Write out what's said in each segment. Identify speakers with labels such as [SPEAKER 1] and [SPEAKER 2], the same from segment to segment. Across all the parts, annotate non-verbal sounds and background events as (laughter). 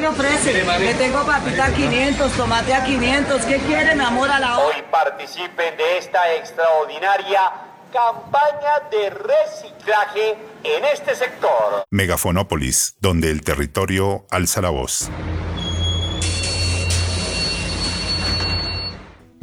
[SPEAKER 1] ¿Qué le ofrece? Le tengo papita a 500, tomate a 500. ¿Qué quiere, mi amor, a la hora?
[SPEAKER 2] Hoy participen de esta extraordinaria campaña de reciclaje en este sector.
[SPEAKER 3] Megafonópolis, donde el territorio alza la voz.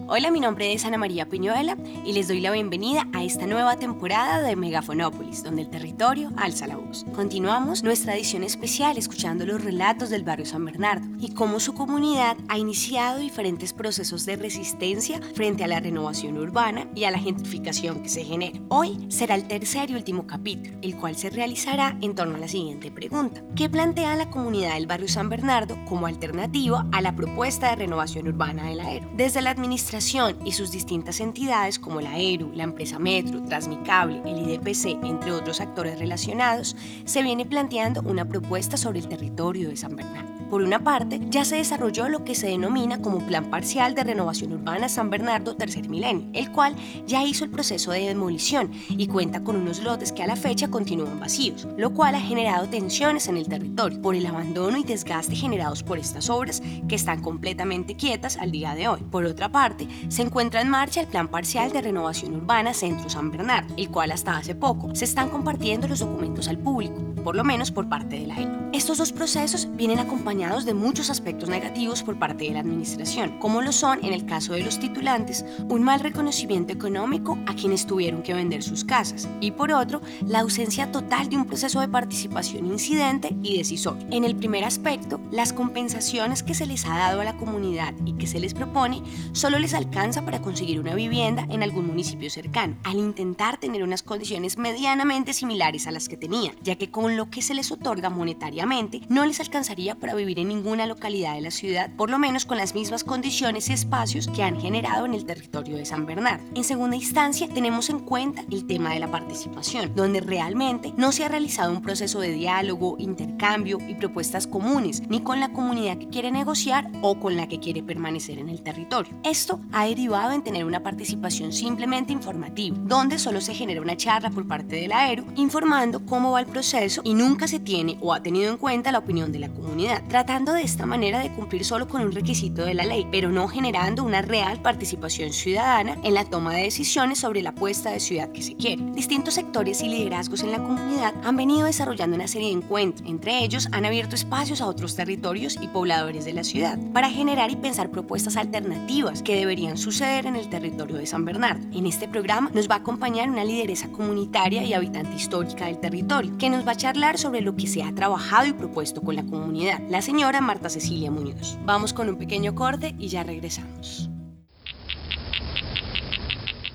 [SPEAKER 4] Hola, mi nombre es Ana María Piñuela y les doy la bienvenida a esta nueva temporada de Megafonópolis, donde el territorio alza la voz. Continuamos nuestra edición especial escuchando los relatos del barrio San Bernardo y cómo su comunidad ha iniciado diferentes procesos de resistencia frente a la renovación urbana y a la gentrificación que se genera. Hoy será el tercer y último capítulo, el cual se realizará en torno a la siguiente pregunta. ¿Qué plantea la comunidad del barrio San Bernardo como alternativa a la propuesta de renovación urbana del aero? Desde la administración y sus distintas entidades como la ERU, la empresa Metro, Transmicable, el IDPC, entre otros actores relacionados, se viene planteando una propuesta sobre el territorio de San Bernardo. Por una parte, ya se desarrolló lo que se denomina como Plan Parcial de Renovación Urbana San Bernardo Tercer Milenio, el cual ya hizo el proceso de demolición y cuenta con unos lotes que a la fecha continúan vacíos, lo cual ha generado tensiones en el territorio por el abandono y desgaste generados por estas obras que están completamente quietas al día de hoy. Por otra parte, se encuentra en marcha el Plan Parcial de Renovación Urbana Centro San Bernardo, el cual hasta hace poco se están compartiendo los documentos al público, por lo menos por parte de la ENU. Estos dos procesos vienen acompañados de muchos aspectos negativos por parte de la administración, como lo son, en el caso de los titulantes, un mal reconocimiento económico a quienes tuvieron que vender sus casas, y por otro, la ausencia total de un proceso de participación incidente y decisor. En el primer aspecto, las compensaciones que se les ha dado a la comunidad y que se les propone solo les alcanza para conseguir una vivienda en algún municipio cercano, al intentar tener unas condiciones medianamente similares a las que tenían, ya que con lo que se les otorga monetariamente no les alcanzaría para vivir en ninguna localidad de la ciudad, por lo menos con las mismas condiciones y espacios que han generado en el territorio de San Bernardo. En segunda instancia, tenemos en cuenta el tema de la participación, donde realmente no se ha realizado un proceso de diálogo, intercambio y propuestas comunes, ni con la comunidad que quiere negociar o con la que quiere permanecer en el territorio. Esto ha derivado en tener una participación simplemente informativa, donde solo se genera una charla por parte del AERU informando cómo va el proceso y nunca se tiene o ha tenido en cuenta la opinión de la comunidad tratando de esta manera de cumplir solo con un requisito de la ley, pero no generando una real participación ciudadana en la toma de decisiones sobre la puesta de ciudad que se quiere. Distintos sectores y liderazgos en la comunidad han venido desarrollando una serie de encuentros, entre ellos han abierto espacios a otros territorios y pobladores de la ciudad para generar y pensar propuestas alternativas que deberían suceder en el territorio de San Bernardo. En este programa nos va a acompañar una lideresa comunitaria y habitante histórica del territorio, que nos va a charlar sobre lo que se ha trabajado y propuesto con la comunidad, la señora Marta Cecilia Muñoz. Vamos con un pequeño corte y ya regresamos.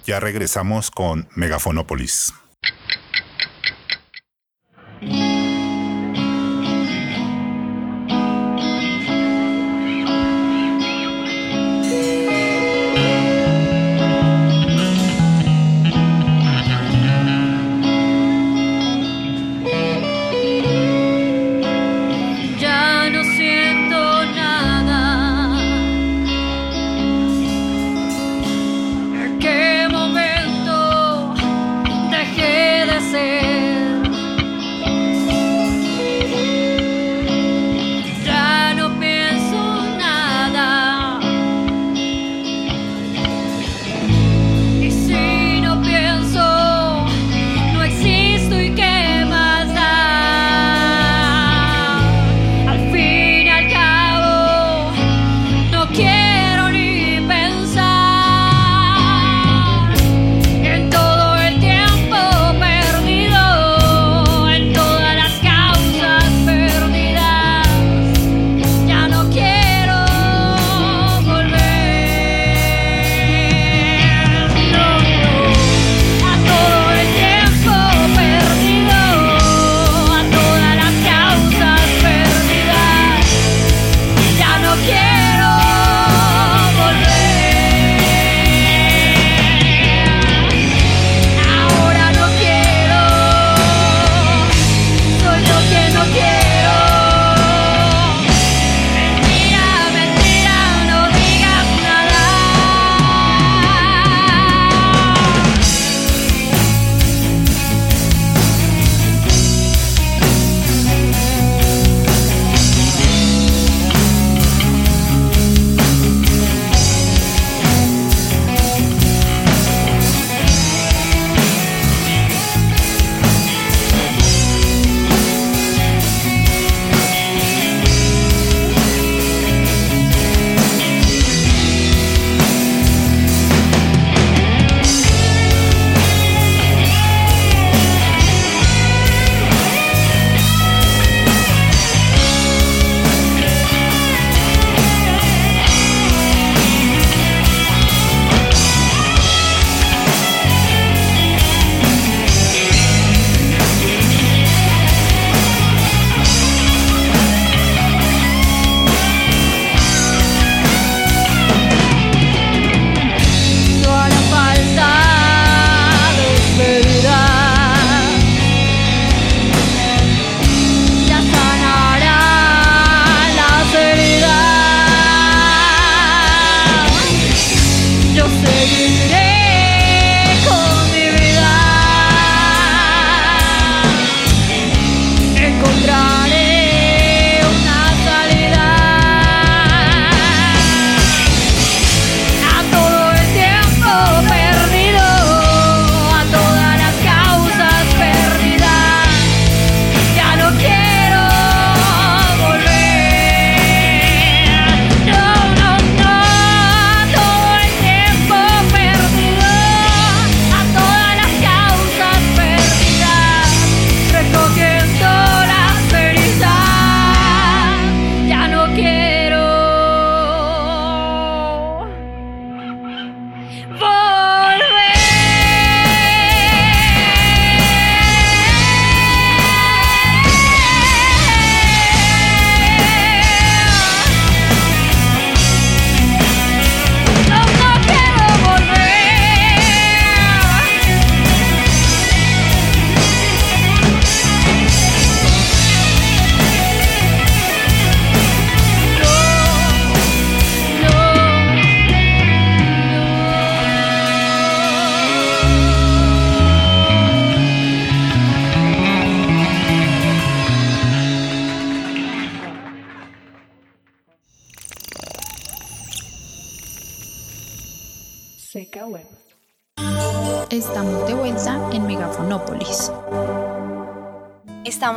[SPEAKER 3] Ya regresamos con Megafonópolis.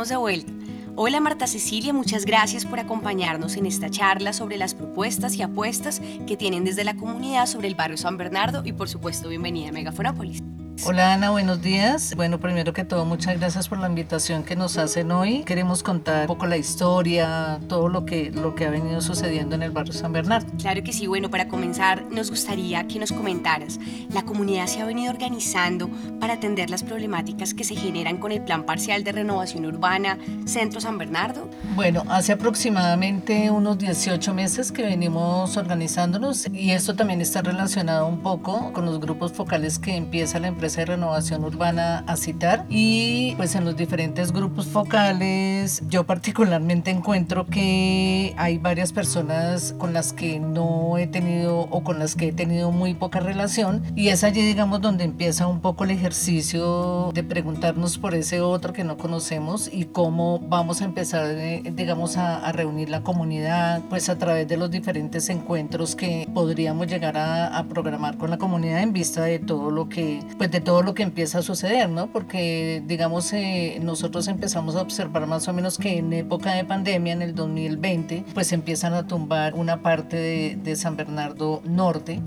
[SPEAKER 5] Estamos de vuelta.
[SPEAKER 4] Hola Marta Cecilia, muchas gracias por acompañarnos en esta charla sobre las propuestas y apuestas que tienen desde la comunidad sobre el barrio San Bernardo y por supuesto bienvenida a.
[SPEAKER 6] Hola Ana, buenos días. Bueno, primero que todo, muchas gracias por la invitación que nos hacen hoy. Queremos contar un poco la historia, todo lo que, lo que ha venido sucediendo en el barrio San Bernardo.
[SPEAKER 4] Claro que sí, bueno, para comenzar nos gustaría que nos comentaras, ¿la comunidad se ha venido organizando para atender las problemáticas que se generan con el Plan Parcial de Renovación Urbana Centro San Bernardo?
[SPEAKER 6] Bueno, hace aproximadamente unos 18 meses que venimos organizándonos y esto también está relacionado un poco con los grupos focales que empieza la empresa de renovación urbana a citar y pues en los diferentes grupos focales yo particularmente encuentro que hay varias personas con las que no he tenido o con las que he tenido muy poca relación y es allí digamos donde empieza un poco el ejercicio de preguntarnos por ese otro que no conocemos y cómo vamos a empezar eh, digamos a, a reunir la comunidad pues a través de los diferentes encuentros que podríamos llegar a, a programar con la comunidad en vista de todo lo que pues de todo lo que empieza a suceder, ¿no? Porque, digamos, eh, nosotros empezamos a observar más o menos que en época de pandemia, en el 2020, pues empiezan a tumbar una parte de, de San Bernardo Norte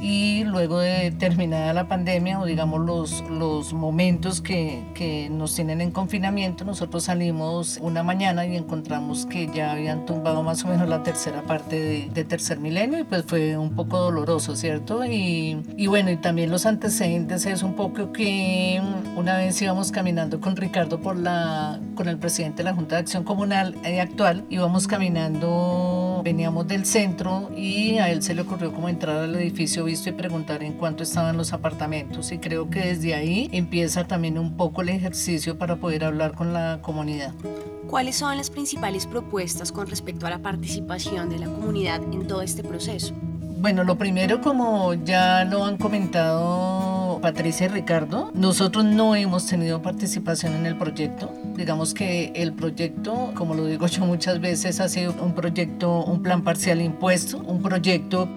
[SPEAKER 6] y luego de terminada la pandemia o digamos los, los momentos que, que, nos tienen en confinamiento, nosotros salimos una mañana y encontramos que ya habían tumbado más o menos la tercera parte de, tercer milenio y pues fue un poco doloroso, ¿cierto? Y, y, bueno, y también los antecedentes es un poco que una vez íbamos caminando con Ricardo por la, con el presidente de la Junta de Acción Comunal eh, actual, íbamos caminando, veníamos del centro y a él se le ocurrió como entrar al edificio visto y preguntar en cuánto estaban los apartamentos y creo que desde ahí empieza también un poco el ejercicio para poder hablar con la comunidad.
[SPEAKER 4] ¿Cuáles son las principales propuestas con respecto a la participación de la comunidad en todo este proceso?
[SPEAKER 6] Bueno, lo primero, como ya lo han comentado Patricia y Ricardo, nosotros no hemos tenido participación en el proyecto. Digamos que el proyecto, como lo digo yo muchas veces, ha sido un proyecto, un plan parcial impuesto, un proyecto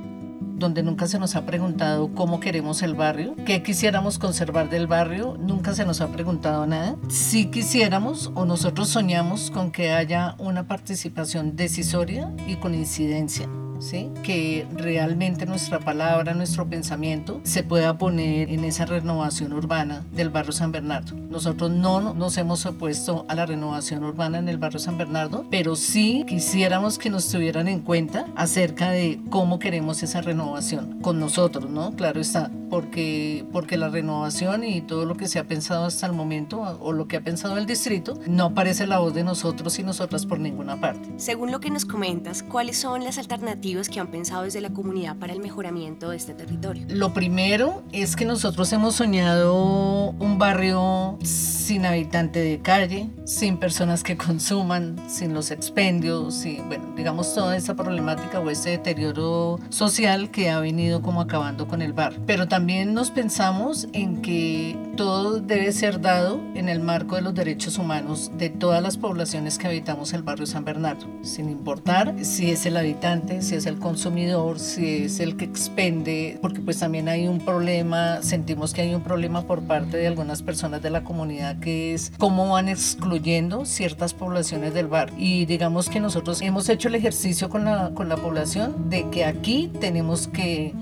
[SPEAKER 6] donde nunca se nos ha preguntado cómo queremos el barrio, qué quisiéramos conservar del barrio, nunca se nos ha preguntado nada. Si quisiéramos o nosotros soñamos con que haya una participación decisoria y con incidencia. ¿Sí? que realmente nuestra palabra, nuestro pensamiento se pueda poner en esa renovación urbana del barrio San Bernardo. Nosotros no nos hemos opuesto a la renovación urbana en el barrio San Bernardo, pero sí quisiéramos que nos tuvieran en cuenta acerca de cómo queremos esa renovación con nosotros, ¿no? Claro está, porque, porque la renovación y todo lo que se ha pensado hasta el momento o lo que ha pensado el distrito no aparece la voz de nosotros y nosotras por ninguna parte.
[SPEAKER 4] Según lo que nos comentas, ¿cuáles son las alternativas que han pensado desde la comunidad para el mejoramiento de este territorio?
[SPEAKER 6] Lo primero es que nosotros hemos soñado un barrio sin habitante de calle, sin personas que consuman, sin los expendios, y bueno, digamos toda esa problemática o ese deterioro social que ha venido como acabando con el barrio. Pero también nos pensamos en que todo debe ser dado en el marco de los derechos humanos de todas las poblaciones que habitamos el barrio San Bernardo, sin importar si es el habitante, si es el consumidor, si es el que expende, porque pues también hay un problema, sentimos que hay un problema por parte de algunas personas de la comunidad que es cómo van excluyendo ciertas poblaciones del barrio. Y digamos que nosotros hemos hecho el ejercicio con la, con la población de que aquí tenemos que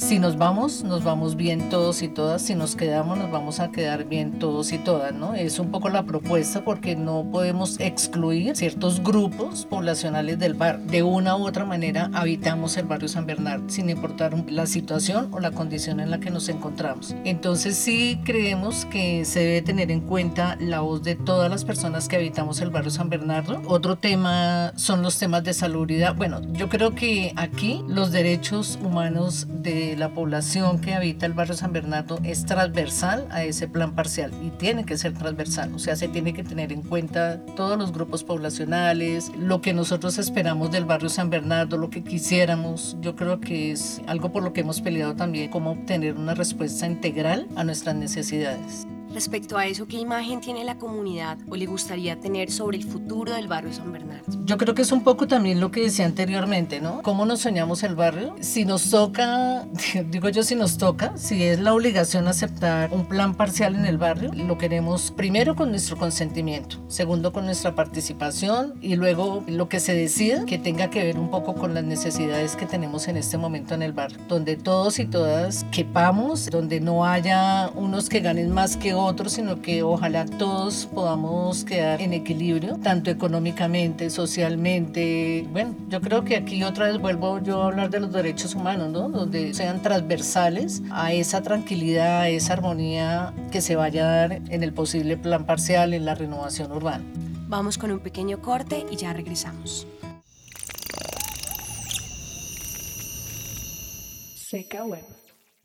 [SPEAKER 6] si nos vamos, nos vamos bien todos y todas. Si nos quedamos, nos vamos a quedar bien todos y todas, ¿no? Es un poco la propuesta porque no podemos excluir ciertos grupos poblacionales del bar. De una u otra manera habitamos el barrio San Bernardo, sin importar la situación o la condición en la que nos encontramos. Entonces sí creemos que se debe tener en cuenta la voz de todas las personas que habitamos el barrio San Bernardo. Otro tema son los temas de salubridad. Bueno, yo creo que aquí los derechos humanos de la población que habita el barrio San Bernardo es transversal a ese plan parcial y tiene que ser transversal, o sea, se tiene que tener en cuenta todos los grupos poblacionales, lo que nosotros esperamos del barrio San Bernardo, lo que quisiéramos, yo creo que es algo por lo que hemos peleado también, cómo obtener una respuesta integral a nuestras necesidades.
[SPEAKER 4] Respecto a eso, ¿qué imagen tiene la comunidad o le gustaría tener sobre el futuro del barrio San Bernardo?
[SPEAKER 6] Yo creo que es un poco también lo que decía anteriormente, ¿no? ¿Cómo nos soñamos el barrio? Si nos toca, (laughs) digo yo si nos toca, si es la obligación aceptar un plan parcial en el barrio, lo queremos primero con nuestro consentimiento, segundo con nuestra participación y luego lo que se decida que tenga que ver un poco con las necesidades que tenemos en este momento en el barrio, donde todos y todas quepamos, donde no haya unos que ganen más que otros, sino que ojalá todos podamos quedar en equilibrio, tanto económicamente, socialmente. Bueno, yo creo que aquí otra vez vuelvo yo a hablar de los derechos humanos, ¿no? Donde sean transversales a esa tranquilidad, a esa armonía que se vaya a dar en el posible plan parcial, en la renovación urbana.
[SPEAKER 4] Vamos con un pequeño corte y ya regresamos.
[SPEAKER 5] Seca Web.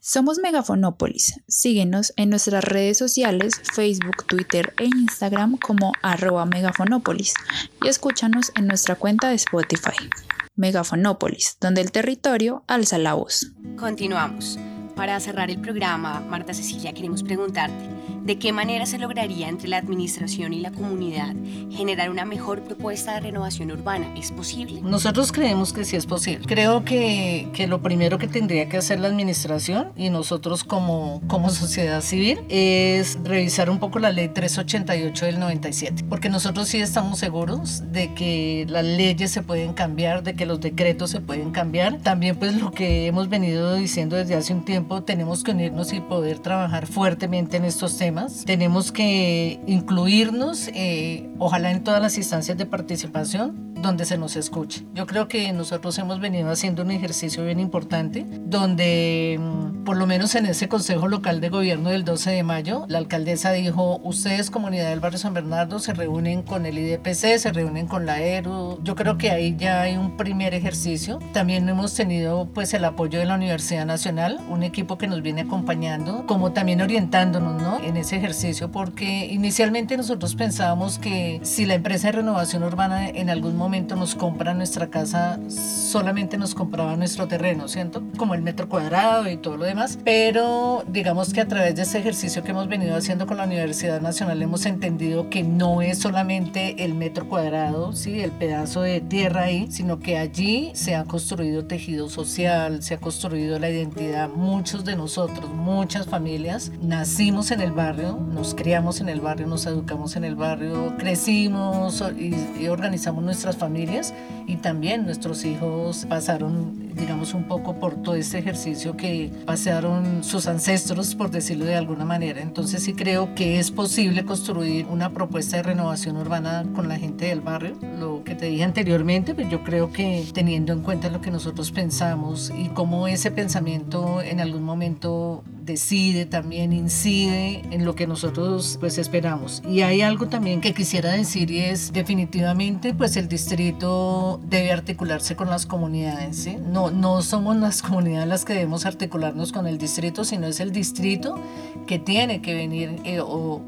[SPEAKER 5] Somos Megafonópolis. Síguenos en nuestras redes sociales, Facebook, Twitter e Instagram como arroba megafonópolis y escúchanos en nuestra cuenta de Spotify. Megafonópolis, donde el territorio alza la voz.
[SPEAKER 4] Continuamos. Para cerrar el programa, Marta Cecilia, queremos preguntarte, ¿de qué manera se lograría entre la administración y la comunidad generar una mejor propuesta de renovación urbana? ¿Es posible?
[SPEAKER 6] Nosotros creemos que sí es posible. Creo que, que lo primero que tendría que hacer la administración y nosotros como, como sociedad civil es revisar un poco la ley 388 del 97, porque nosotros sí estamos seguros de que las leyes se pueden cambiar, de que los decretos se pueden cambiar. También pues lo que hemos venido diciendo desde hace un tiempo, tenemos que unirnos y poder trabajar fuertemente en estos temas. Tenemos que incluirnos, eh, ojalá en todas las instancias de participación, donde se nos escuche. Yo creo que nosotros hemos venido haciendo un ejercicio bien importante, donde mm, por lo menos en ese Consejo Local de Gobierno del 12 de mayo, la alcaldesa dijo, ustedes comunidad del barrio San Bernardo se reúnen con el IDPC, se reúnen con la ERU. Yo creo que ahí ya hay un primer ejercicio. También hemos tenido pues el apoyo de la Universidad Nacional, un equipo que nos viene acompañando, como también orientándonos ¿no? en ese ejercicio, porque inicialmente nosotros pensábamos que si la empresa de renovación urbana en algún momento nos compra nuestra casa, solamente nos compraba nuestro terreno, ¿cierto? Como el metro cuadrado y todo lo demás. Pero digamos que a través de ese ejercicio que hemos venido haciendo con la Universidad Nacional hemos entendido que no es solamente el metro cuadrado, ¿sí? El pedazo de tierra ahí, sino que allí se ha construido tejido social, se ha construido la identidad. Muchos de nosotros, muchas familias, nacimos en el barrio, nos criamos en el barrio, nos educamos en el barrio, crecimos y, y organizamos nuestras familias y también nuestros hijos pasaron digamos un poco por todo este ejercicio que pasearon sus ancestros, por decirlo de alguna manera. Entonces sí creo que es posible construir una propuesta de renovación urbana con la gente del barrio. Lo que te dije anteriormente, pues yo creo que teniendo en cuenta lo que nosotros pensamos y cómo ese pensamiento en algún momento decide, también incide en lo que nosotros pues esperamos. Y hay algo también que quisiera decir y es definitivamente pues el distrito debe articularse con las comunidades. ¿sí? No, no somos las comunidades las que debemos articularnos con el distrito, sino es el distrito que tiene que venir eh, o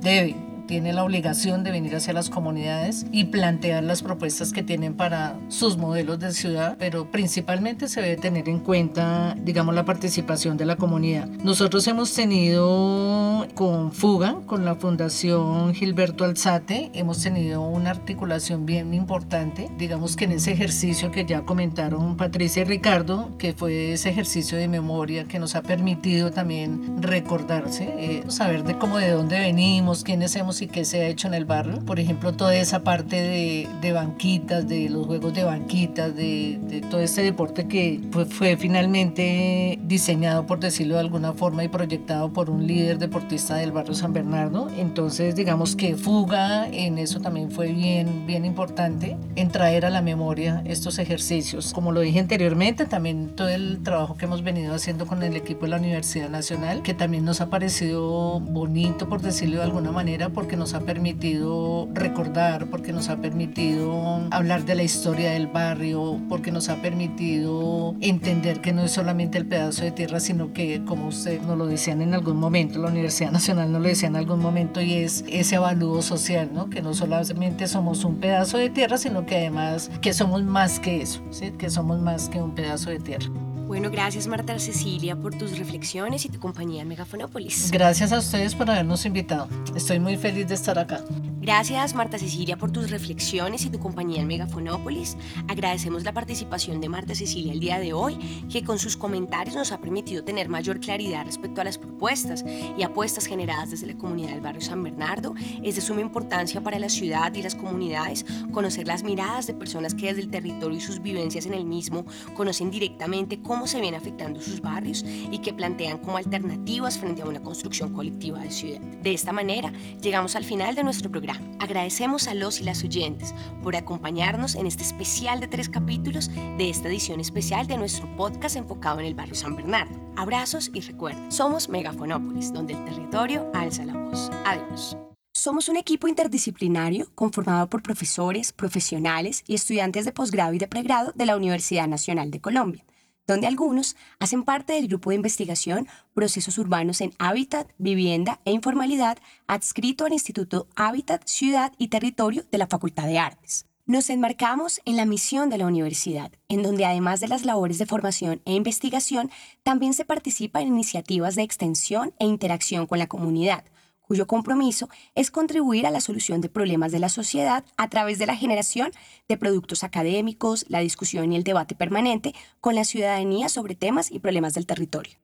[SPEAKER 6] debe tiene la obligación de venir hacia las comunidades y plantear las propuestas que tienen para sus modelos de ciudad, pero principalmente se debe tener en cuenta, digamos, la participación de la comunidad. Nosotros hemos tenido con Fuga, con la Fundación Gilberto Alzate, hemos tenido una articulación bien importante, digamos que en ese ejercicio que ya comentaron Patricia y Ricardo, que fue ese ejercicio de memoria que nos ha permitido también recordarse, eh, saber de cómo de dónde venimos, quiénes hemos y qué se ha hecho en el barrio. Por ejemplo, toda esa parte de, de banquitas, de los juegos de banquitas, de, de todo este deporte que fue, fue, finalmente diseñado, por decirlo de alguna forma, y proyectado por un líder deportista del barrio San Bernardo. Entonces, digamos que Fuga en eso también fue bien, bien importante, en traer a la memoria estos ejercicios. Como lo dije anteriormente, también todo el trabajo que hemos venido haciendo con el equipo de la Universidad Nacional, que también nos ha parecido bonito, por decirlo de alguna manera, porque nos ha permitido recordar, porque nos ha permitido hablar de la historia del barrio, porque nos ha permitido entender que no es solamente el pedazo de tierra, sino que, como usted nos lo decían en algún momento, la Universidad Nacional nos lo decía en algún momento, y es ese avalúo social, ¿no? que no solamente somos un pedazo de tierra, sino que además que somos más que eso, ¿sí? que somos más que un pedazo de tierra.
[SPEAKER 4] Bueno, gracias Marta Cecilia por tus reflexiones y tu compañía en Megafonópolis.
[SPEAKER 6] Gracias a ustedes por habernos invitado. Estoy muy feliz de estar acá.
[SPEAKER 4] Gracias Marta Cecilia por tus reflexiones y tu compañía en Megafonópolis. Agradecemos la participación de Marta Cecilia el día de hoy, que con sus comentarios nos ha permitido tener mayor claridad respecto a las propuestas y apuestas generadas desde la comunidad del barrio San Bernardo. Es de suma importancia para la ciudad y las comunidades conocer las miradas de personas que desde el territorio y sus vivencias en el mismo conocen directamente cómo se vienen afectando sus barrios y que plantean como alternativas frente a una construcción colectiva de ciudad. De esta manera, llegamos al final de nuestro programa. Agradecemos a los y las oyentes por acompañarnos en este especial de tres capítulos de esta edición especial de nuestro podcast enfocado en el barrio San Bernardo. Abrazos y recuerden, somos Megafonópolis, donde el territorio alza la voz. Adiós. Somos un equipo interdisciplinario conformado por profesores, profesionales y estudiantes de posgrado y de pregrado de la Universidad Nacional de Colombia donde algunos hacen parte del grupo de investigación Procesos Urbanos en Hábitat, Vivienda e Informalidad, adscrito al Instituto Hábitat, Ciudad y Territorio de la Facultad de Artes. Nos enmarcamos en la misión de la universidad, en donde además de las labores de formación e investigación, también se participa en iniciativas de extensión e interacción con la comunidad, cuyo compromiso es contribuir a la solución de problemas de la sociedad a través de la generación de productos académicos, la discusión y el debate permanente con la ciudadanía sobre temas y problemas del territorio.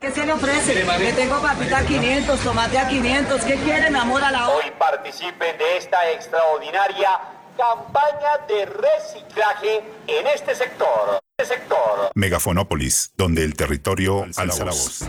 [SPEAKER 1] ¿Qué se le ofrece? Le tengo papita a 500, tomate a 500. ¿Qué quieren, amor a la hora?
[SPEAKER 2] Hoy participen de esta extraordinaria campaña de reciclaje en este sector. Este sector.
[SPEAKER 3] Megafonópolis, donde el territorio alza la voz.